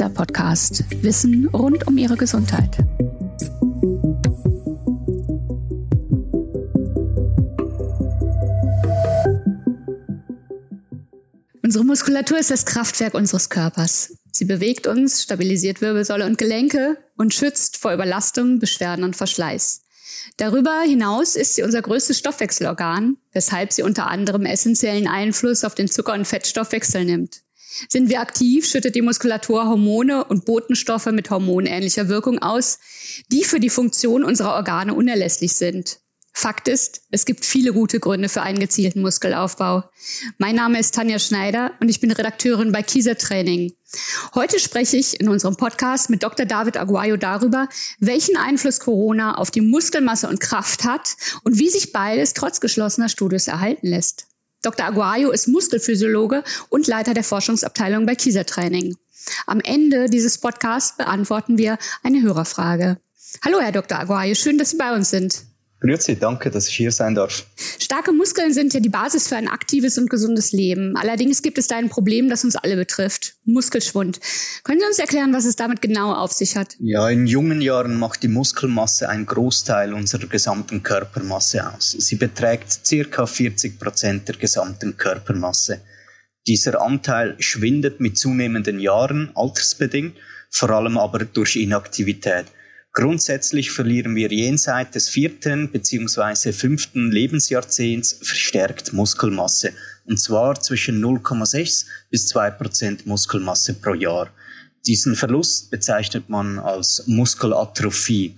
Kieser Podcast. Wissen rund um Ihre Gesundheit. Unsere Muskulatur ist das Kraftwerk unseres Körpers. Sie bewegt uns, stabilisiert Wirbelsäule und Gelenke und schützt vor Überlastung, Beschwerden und Verschleiß. Darüber hinaus ist sie unser größtes Stoffwechselorgan, weshalb sie unter anderem essentiellen Einfluss auf den Zucker- und Fettstoffwechsel nimmt. Sind wir aktiv, schüttet die Muskulatur Hormone und Botenstoffe mit hormonähnlicher Wirkung aus, die für die Funktion unserer Organe unerlässlich sind. Fakt ist, es gibt viele gute Gründe für einen gezielten Muskelaufbau. Mein Name ist Tanja Schneider und ich bin Redakteurin bei Kieser Training. Heute spreche ich in unserem Podcast mit Dr. David Aguayo darüber, welchen Einfluss Corona auf die Muskelmasse und Kraft hat und wie sich beides trotz geschlossener Studios erhalten lässt. Dr. Aguayo ist Muskelphysiologe und Leiter der Forschungsabteilung bei Kieser Training. Am Ende dieses Podcasts beantworten wir eine Hörerfrage. Hallo, Herr Dr. Aguayo, schön, dass Sie bei uns sind. Grüezi, danke, dass ich hier sein darf. Starke Muskeln sind ja die Basis für ein aktives und gesundes Leben. Allerdings gibt es da ein Problem, das uns alle betrifft. Muskelschwund. Können Sie uns erklären, was es damit genau auf sich hat? Ja, in jungen Jahren macht die Muskelmasse einen Großteil unserer gesamten Körpermasse aus. Sie beträgt circa 40 Prozent der gesamten Körpermasse. Dieser Anteil schwindet mit zunehmenden Jahren, altersbedingt, vor allem aber durch Inaktivität. Grundsätzlich verlieren wir jenseits des vierten bzw. fünften Lebensjahrzehnts verstärkt Muskelmasse, und zwar zwischen 0,6 bis 2 Prozent Muskelmasse pro Jahr. Diesen Verlust bezeichnet man als Muskelatrophie.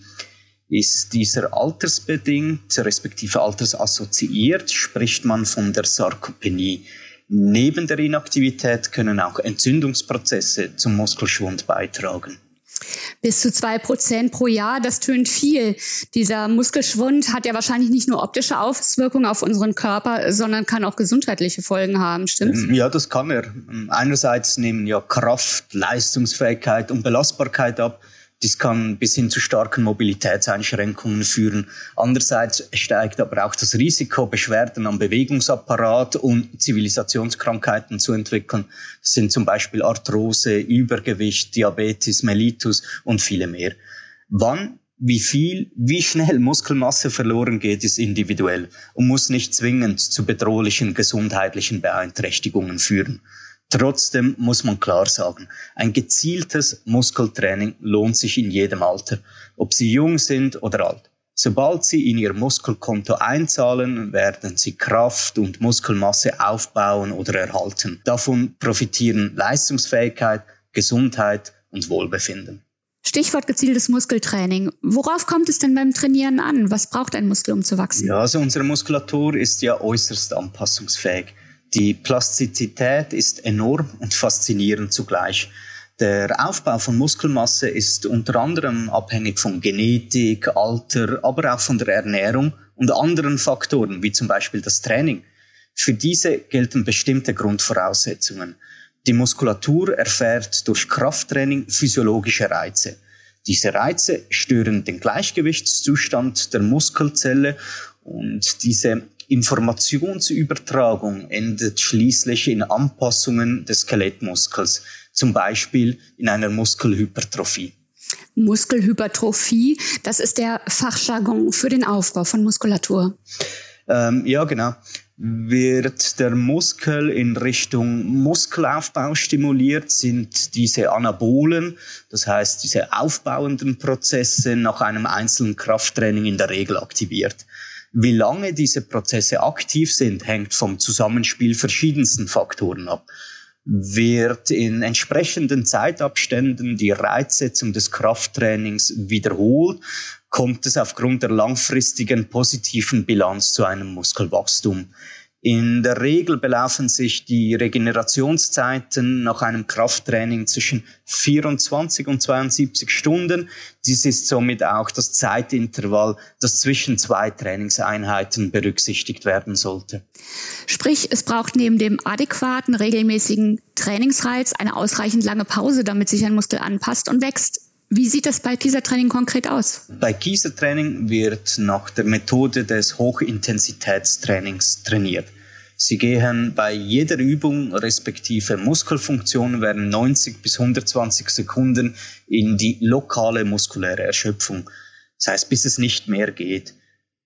Ist dieser altersbedingt, respektive altersassoziiert, spricht man von der Sarkopenie. Neben der Inaktivität können auch Entzündungsprozesse zum Muskelschwund beitragen. Bis zu zwei Prozent pro Jahr, das tönt viel. Dieser Muskelschwund hat ja wahrscheinlich nicht nur optische Auswirkungen auf unseren Körper, sondern kann auch gesundheitliche Folgen haben, stimmt's? Ja, das kann er. Einerseits nehmen ja Kraft, Leistungsfähigkeit und Belastbarkeit ab. Dies kann bis hin zu starken Mobilitätseinschränkungen führen. Andererseits steigt aber auch das Risiko, Beschwerden am Bewegungsapparat und Zivilisationskrankheiten zu entwickeln. Das sind zum Beispiel Arthrose, Übergewicht, Diabetes, Mellitus und viele mehr. Wann wie viel, wie schnell Muskelmasse verloren geht, ist individuell und muss nicht zwingend zu bedrohlichen gesundheitlichen Beeinträchtigungen führen. Trotzdem muss man klar sagen, ein gezieltes Muskeltraining lohnt sich in jedem Alter, ob Sie jung sind oder alt. Sobald Sie in Ihr Muskelkonto einzahlen, werden Sie Kraft und Muskelmasse aufbauen oder erhalten. Davon profitieren Leistungsfähigkeit, Gesundheit und Wohlbefinden. Stichwort gezieltes Muskeltraining. Worauf kommt es denn beim Trainieren an? Was braucht ein Muskel, um zu wachsen? Ja, also unsere Muskulatur ist ja äußerst anpassungsfähig. Die Plastizität ist enorm und faszinierend zugleich. Der Aufbau von Muskelmasse ist unter anderem abhängig von Genetik, Alter, aber auch von der Ernährung und anderen Faktoren, wie zum Beispiel das Training. Für diese gelten bestimmte Grundvoraussetzungen. Die Muskulatur erfährt durch Krafttraining physiologische Reize. Diese Reize stören den Gleichgewichtszustand der Muskelzelle und diese Informationsübertragung endet schließlich in Anpassungen des Skelettmuskels, zum Beispiel in einer Muskelhypertrophie. Muskelhypertrophie, das ist der Fachjargon für den Aufbau von Muskulatur. Ähm, ja, genau. Wird der Muskel in Richtung Muskelaufbau stimuliert, sind diese Anabolen, das heißt diese aufbauenden Prozesse nach einem einzelnen Krafttraining in der Regel aktiviert. Wie lange diese Prozesse aktiv sind, hängt vom Zusammenspiel verschiedensten Faktoren ab. Wird in entsprechenden Zeitabständen die Reizsetzung des Krafttrainings wiederholt, kommt es aufgrund der langfristigen positiven Bilanz zu einem Muskelwachstum. In der Regel belaufen sich die Regenerationszeiten nach einem Krafttraining zwischen 24 und 72 Stunden. Dies ist somit auch das Zeitintervall, das zwischen zwei Trainingseinheiten berücksichtigt werden sollte. Sprich, es braucht neben dem adäquaten, regelmäßigen Trainingsreiz eine ausreichend lange Pause, damit sich ein Muskel anpasst und wächst. Wie sieht das bei Kiesertraining konkret aus? Bei Kiesertraining wird nach der Methode des Hochintensitätstrainings trainiert. Sie gehen bei jeder Übung respektive Muskelfunktion während 90 bis 120 Sekunden in die lokale muskuläre Erschöpfung. Das heißt, bis es nicht mehr geht.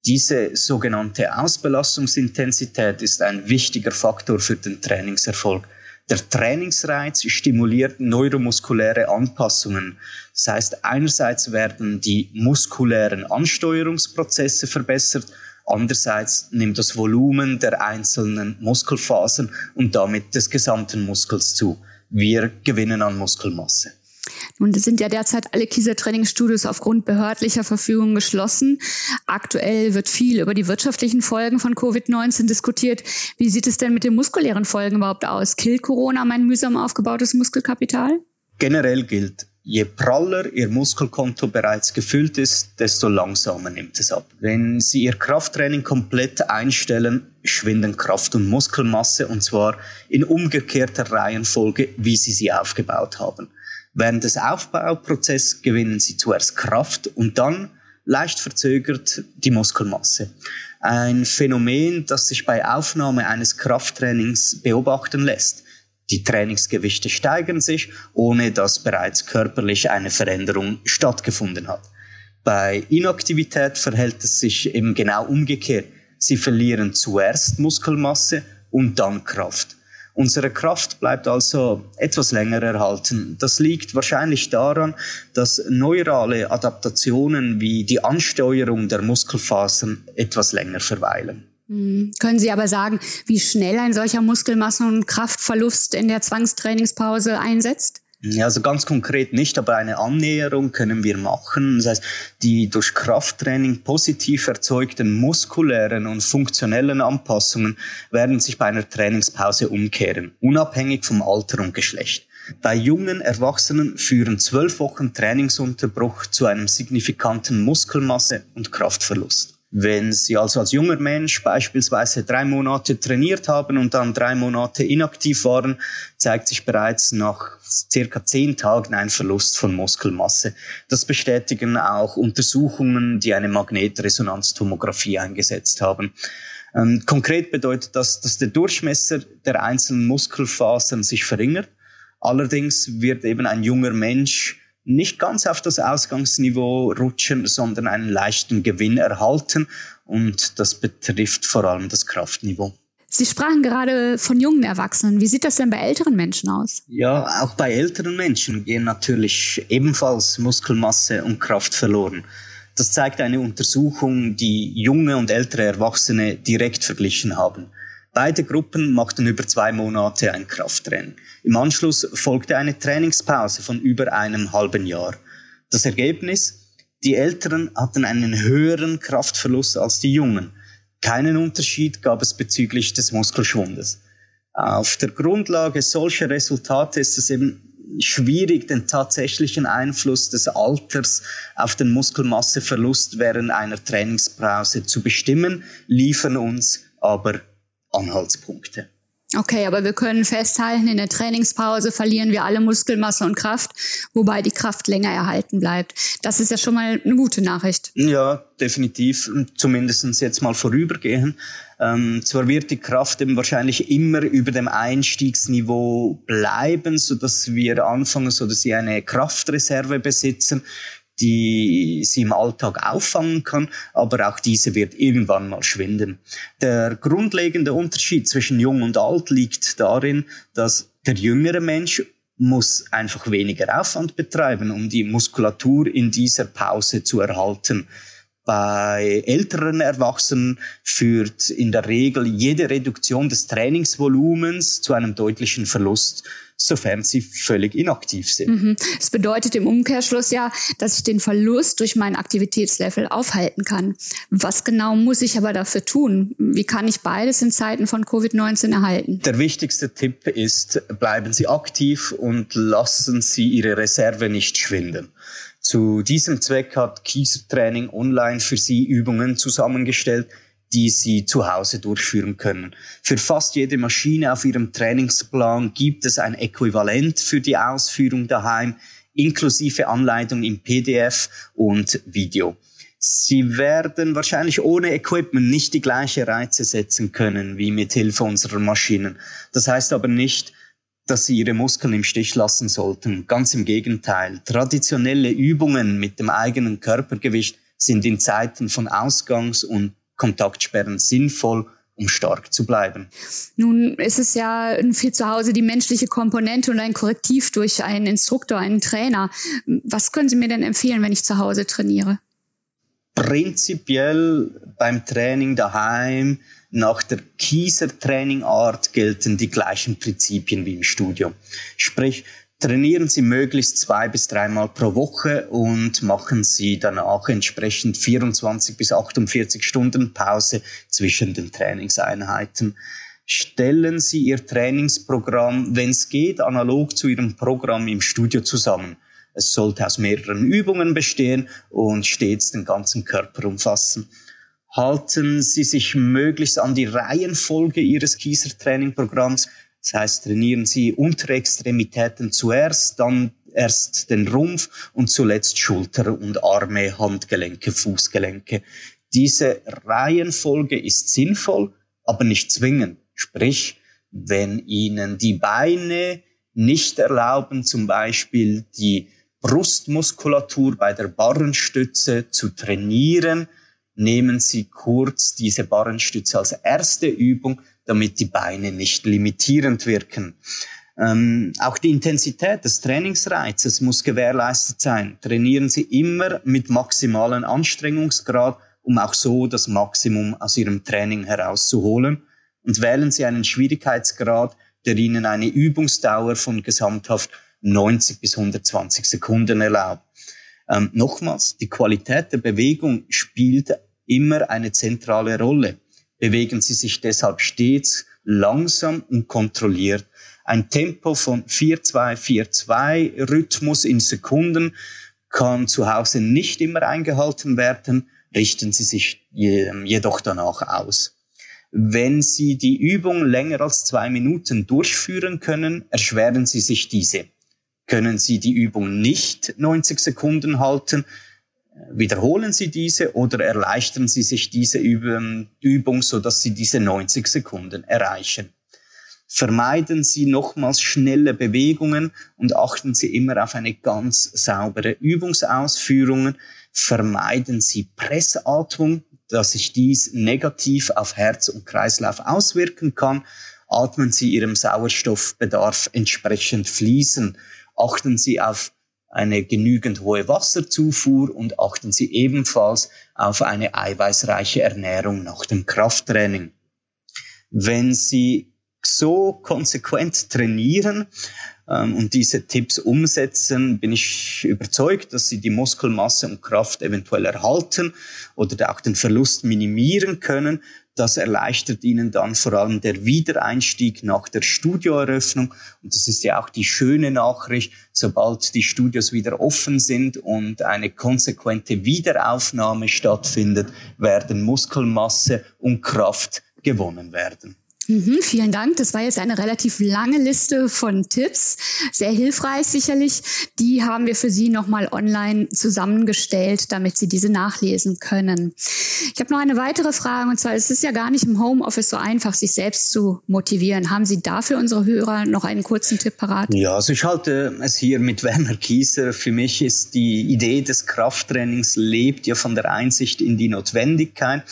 Diese sogenannte Ausbelastungsintensität ist ein wichtiger Faktor für den Trainingserfolg. Der Trainingsreiz stimuliert neuromuskuläre Anpassungen. Das heißt, einerseits werden die muskulären Ansteuerungsprozesse verbessert, andererseits nimmt das Volumen der einzelnen Muskelfasern und damit des gesamten Muskels zu. Wir gewinnen an Muskelmasse. Nun sind ja derzeit alle Kieser-Trainingsstudios aufgrund behördlicher Verfügung geschlossen. Aktuell wird viel über die wirtschaftlichen Folgen von Covid-19 diskutiert. Wie sieht es denn mit den muskulären Folgen überhaupt aus? Killt Corona mein mühsam aufgebautes Muskelkapital? Generell gilt, je praller Ihr Muskelkonto bereits gefüllt ist, desto langsamer nimmt es ab. Wenn Sie Ihr Krafttraining komplett einstellen, schwinden Kraft und Muskelmasse und zwar in umgekehrter Reihenfolge, wie Sie sie aufgebaut haben. Während des Aufbauprozesses gewinnen sie zuerst Kraft und dann leicht verzögert die Muskelmasse. Ein Phänomen, das sich bei Aufnahme eines Krafttrainings beobachten lässt. Die Trainingsgewichte steigern sich, ohne dass bereits körperlich eine Veränderung stattgefunden hat. Bei Inaktivität verhält es sich eben genau umgekehrt. Sie verlieren zuerst Muskelmasse und dann Kraft. Unsere Kraft bleibt also etwas länger erhalten. Das liegt wahrscheinlich daran, dass neurale Adaptationen wie die Ansteuerung der Muskelfasern etwas länger verweilen. Hm. Können Sie aber sagen, wie schnell ein solcher Muskelmassen- und Kraftverlust in der Zwangstrainingspause einsetzt? Ja, also ganz konkret nicht, aber eine Annäherung können wir machen. Das heißt, die durch Krafttraining positiv erzeugten muskulären und funktionellen Anpassungen werden sich bei einer Trainingspause umkehren, unabhängig vom Alter und Geschlecht. Bei jungen Erwachsenen führen zwölf Wochen Trainingsunterbruch zu einem signifikanten Muskelmasse- und Kraftverlust. Wenn Sie also als junger Mensch beispielsweise drei Monate trainiert haben und dann drei Monate inaktiv waren, zeigt sich bereits nach circa zehn Tagen ein Verlust von Muskelmasse. Das bestätigen auch Untersuchungen, die eine Magnetresonanztomographie eingesetzt haben. Ähm, konkret bedeutet das, dass der Durchmesser der einzelnen Muskelfasern sich verringert. Allerdings wird eben ein junger Mensch nicht ganz auf das Ausgangsniveau rutschen, sondern einen leichten Gewinn erhalten. Und das betrifft vor allem das Kraftniveau. Sie sprachen gerade von jungen Erwachsenen. Wie sieht das denn bei älteren Menschen aus? Ja, auch bei älteren Menschen gehen natürlich ebenfalls Muskelmasse und Kraft verloren. Das zeigt eine Untersuchung, die junge und ältere Erwachsene direkt verglichen haben. Beide Gruppen machten über zwei Monate ein Krafttraining. Im Anschluss folgte eine Trainingspause von über einem halben Jahr. Das Ergebnis? Die Älteren hatten einen höheren Kraftverlust als die Jungen. Keinen Unterschied gab es bezüglich des Muskelschwundes. Auf der Grundlage solcher Resultate ist es eben schwierig, den tatsächlichen Einfluss des Alters auf den Muskelmasseverlust während einer Trainingspause zu bestimmen, liefern uns aber Anhaltspunkte. Okay, aber wir können festhalten, in der Trainingspause verlieren wir alle Muskelmasse und Kraft, wobei die Kraft länger erhalten bleibt. Das ist ja schon mal eine gute Nachricht. Ja, definitiv. Zumindest jetzt mal vorübergehen. Ähm, zwar wird die Kraft eben wahrscheinlich immer über dem Einstiegsniveau bleiben, so dass wir anfangen, so dass sie eine Kraftreserve besitzen die sie im Alltag auffangen kann, aber auch diese wird irgendwann mal schwinden. Der grundlegende Unterschied zwischen jung und alt liegt darin, dass der jüngere Mensch muss einfach weniger Aufwand betreiben, um die Muskulatur in dieser Pause zu erhalten. Bei älteren Erwachsenen führt in der Regel jede Reduktion des Trainingsvolumens zu einem deutlichen Verlust, sofern sie völlig inaktiv sind. Mhm. Das bedeutet im Umkehrschluss ja, dass ich den Verlust durch mein Aktivitätslevel aufhalten kann. Was genau muss ich aber dafür tun? Wie kann ich beides in Zeiten von Covid-19 erhalten? Der wichtigste Tipp ist, bleiben Sie aktiv und lassen Sie Ihre Reserve nicht schwinden. Zu diesem Zweck hat Kieser Training online für Sie Übungen zusammengestellt, die Sie zu Hause durchführen können. Für fast jede Maschine auf Ihrem Trainingsplan gibt es ein Äquivalent für die Ausführung daheim, inklusive Anleitung im PDF und Video. Sie werden wahrscheinlich ohne Equipment nicht die gleiche Reize setzen können wie mit Hilfe unserer Maschinen. Das heißt aber nicht, dass sie ihre Muskeln im Stich lassen sollten. Ganz im Gegenteil. Traditionelle Übungen mit dem eigenen Körpergewicht sind in Zeiten von Ausgangs- und Kontaktsperren sinnvoll um stark zu bleiben. Nun ist es ja für zu Hause die menschliche Komponente und ein Korrektiv durch einen Instruktor, einen Trainer. Was können Sie mir denn empfehlen, wenn ich zu Hause trainiere? Prinzipiell beim Training daheim nach der Kieser Trainingart gelten die gleichen Prinzipien wie im Studio. Sprich, trainieren Sie möglichst zwei bis dreimal pro Woche und machen Sie danach entsprechend 24 bis 48 Stunden Pause zwischen den Trainingseinheiten. Stellen Sie Ihr Trainingsprogramm, wenn es geht, analog zu Ihrem Programm im Studio zusammen. Es sollte aus mehreren Übungen bestehen und stets den ganzen Körper umfassen. Halten Sie sich möglichst an die Reihenfolge Ihres Kieser-Training-Programms. Das heißt, trainieren Sie Unterextremitäten zuerst, dann erst den Rumpf und zuletzt Schulter und Arme, Handgelenke, Fußgelenke. Diese Reihenfolge ist sinnvoll, aber nicht zwingend. Sprich, wenn Ihnen die Beine nicht erlauben, zum Beispiel die Brustmuskulatur bei der Barrenstütze zu trainieren, nehmen Sie kurz diese Barrenstütze als erste Übung, damit die Beine nicht limitierend wirken. Ähm, auch die Intensität des Trainingsreizes muss gewährleistet sein. Trainieren Sie immer mit maximalen Anstrengungsgrad, um auch so das Maximum aus Ihrem Training herauszuholen. Und wählen Sie einen Schwierigkeitsgrad, der Ihnen eine Übungsdauer von gesamthaft 90 bis 120 Sekunden erlaubt. Ähm, nochmals, die Qualität der Bewegung spielt immer eine zentrale Rolle. Bewegen Sie sich deshalb stets langsam und kontrolliert. Ein Tempo von 4-2-4-2 Rhythmus in Sekunden kann zu Hause nicht immer eingehalten werden, richten Sie sich jedoch danach aus. Wenn Sie die Übung länger als zwei Minuten durchführen können, erschweren Sie sich diese. Können Sie die Übung nicht 90 Sekunden halten, wiederholen Sie diese oder erleichtern Sie sich diese Übung, so dass Sie diese 90 Sekunden erreichen. Vermeiden Sie nochmals schnelle Bewegungen und achten Sie immer auf eine ganz saubere Übungsausführung. Vermeiden Sie Pressatmung, dass sich dies negativ auf Herz und Kreislauf auswirken kann. Atmen Sie Ihrem Sauerstoffbedarf entsprechend fließen achten Sie auf eine genügend hohe Wasserzufuhr und achten Sie ebenfalls auf eine eiweißreiche Ernährung nach dem Krafttraining. Wenn Sie so konsequent trainieren ähm, und diese Tipps umsetzen, bin ich überzeugt, dass Sie die Muskelmasse und Kraft eventuell erhalten oder auch den Verlust minimieren können das erleichtert ihnen dann vor allem der Wiedereinstieg nach der Studioeröffnung. Und das ist ja auch die schöne Nachricht, sobald die Studios wieder offen sind und eine konsequente Wiederaufnahme stattfindet, werden Muskelmasse und Kraft gewonnen werden. Mhm, vielen Dank. Das war jetzt eine relativ lange Liste von Tipps. Sehr hilfreich sicherlich. Die haben wir für Sie nochmal online zusammengestellt, damit Sie diese nachlesen können. Ich habe noch eine weitere Frage und zwar, es ist ja gar nicht im Homeoffice so einfach, sich selbst zu motivieren. Haben Sie dafür unsere Hörer noch einen kurzen Tipp parat? Ja, also ich halte es hier mit Werner Kieser. Für mich ist die Idee des Krafttrainings lebt ja von der Einsicht in die Notwendigkeit.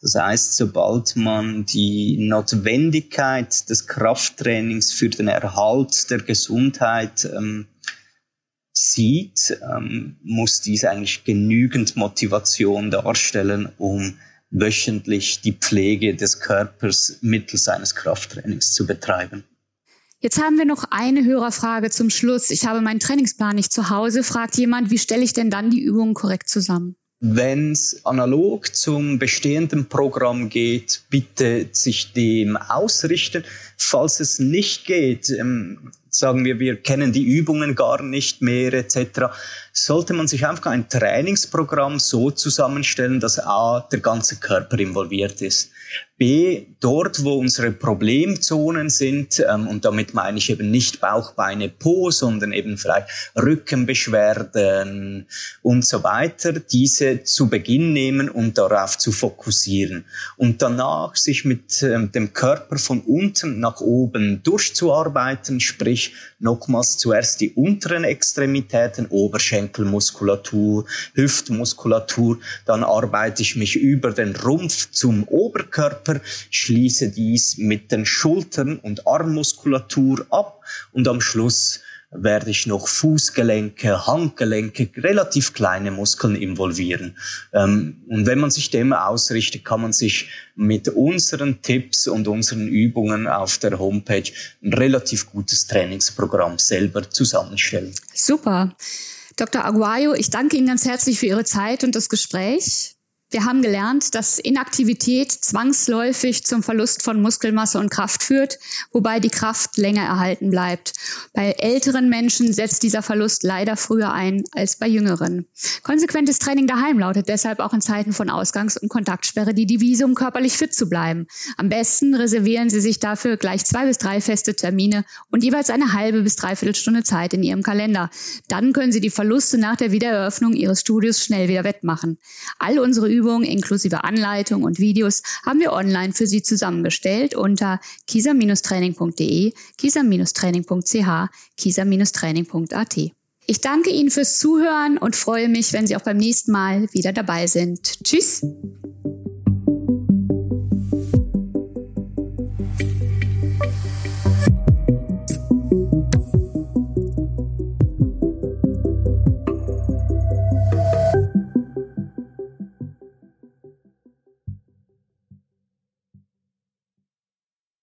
Das heißt, sobald man die Notwendigkeit des Krafttrainings für den Erhalt der Gesundheit ähm, sieht, ähm, muss dies eigentlich genügend Motivation darstellen, um wöchentlich die Pflege des Körpers mittels eines Krafttrainings zu betreiben. Jetzt haben wir noch eine Hörerfrage zum Schluss. Ich habe meinen Trainingsplan nicht zu Hause. Fragt jemand, wie stelle ich denn dann die Übungen korrekt zusammen? Wenn es analog zum bestehenden Programm geht, bitte sich dem ausrichten. Falls es nicht geht, ähm, sagen wir, wir kennen die Übungen gar nicht mehr etc., sollte man sich einfach ein Trainingsprogramm so zusammenstellen, dass A, der ganze Körper involviert ist. B, dort, wo unsere Problemzonen sind, ähm, und damit meine ich eben nicht Bauch, Beine, Po, sondern eben vielleicht Rückenbeschwerden und so weiter, diese zu Beginn nehmen und darauf zu fokussieren. Und danach sich mit ähm, dem Körper von unten nach oben durchzuarbeiten, sprich nochmals zuerst die unteren Extremitäten, Oberschenkelmuskulatur, Hüftmuskulatur, dann arbeite ich mich über den Rumpf zum Oberkörper, schließe dies mit den Schultern und Armmuskulatur ab und am Schluss werde ich noch Fußgelenke, Handgelenke, relativ kleine Muskeln involvieren. Ähm, und wenn man sich dem ausrichtet, kann man sich mit unseren Tipps und unseren Übungen auf der Homepage ein relativ gutes Trainingsprogramm selber zusammenstellen. Super. Dr. Aguayo, ich danke Ihnen ganz herzlich für Ihre Zeit und das Gespräch. Wir haben gelernt, dass Inaktivität zwangsläufig zum Verlust von Muskelmasse und Kraft führt, wobei die Kraft länger erhalten bleibt. Bei älteren Menschen setzt dieser Verlust leider früher ein als bei jüngeren. Konsequentes Training daheim lautet deshalb auch in Zeiten von Ausgangs- und Kontaktsperre die Devise, um körperlich fit zu bleiben. Am besten reservieren Sie sich dafür gleich zwei bis drei feste Termine und jeweils eine halbe bis dreiviertel Stunde Zeit in Ihrem Kalender. Dann können Sie die Verluste nach der Wiedereröffnung Ihres Studios schnell wieder wettmachen. All unsere Übungen inklusive Anleitung und Videos haben wir online für Sie zusammengestellt unter kisa-training.de, kisa-training.ch, kisa-training.at. Ich danke Ihnen fürs Zuhören und freue mich, wenn Sie auch beim nächsten Mal wieder dabei sind. Tschüss!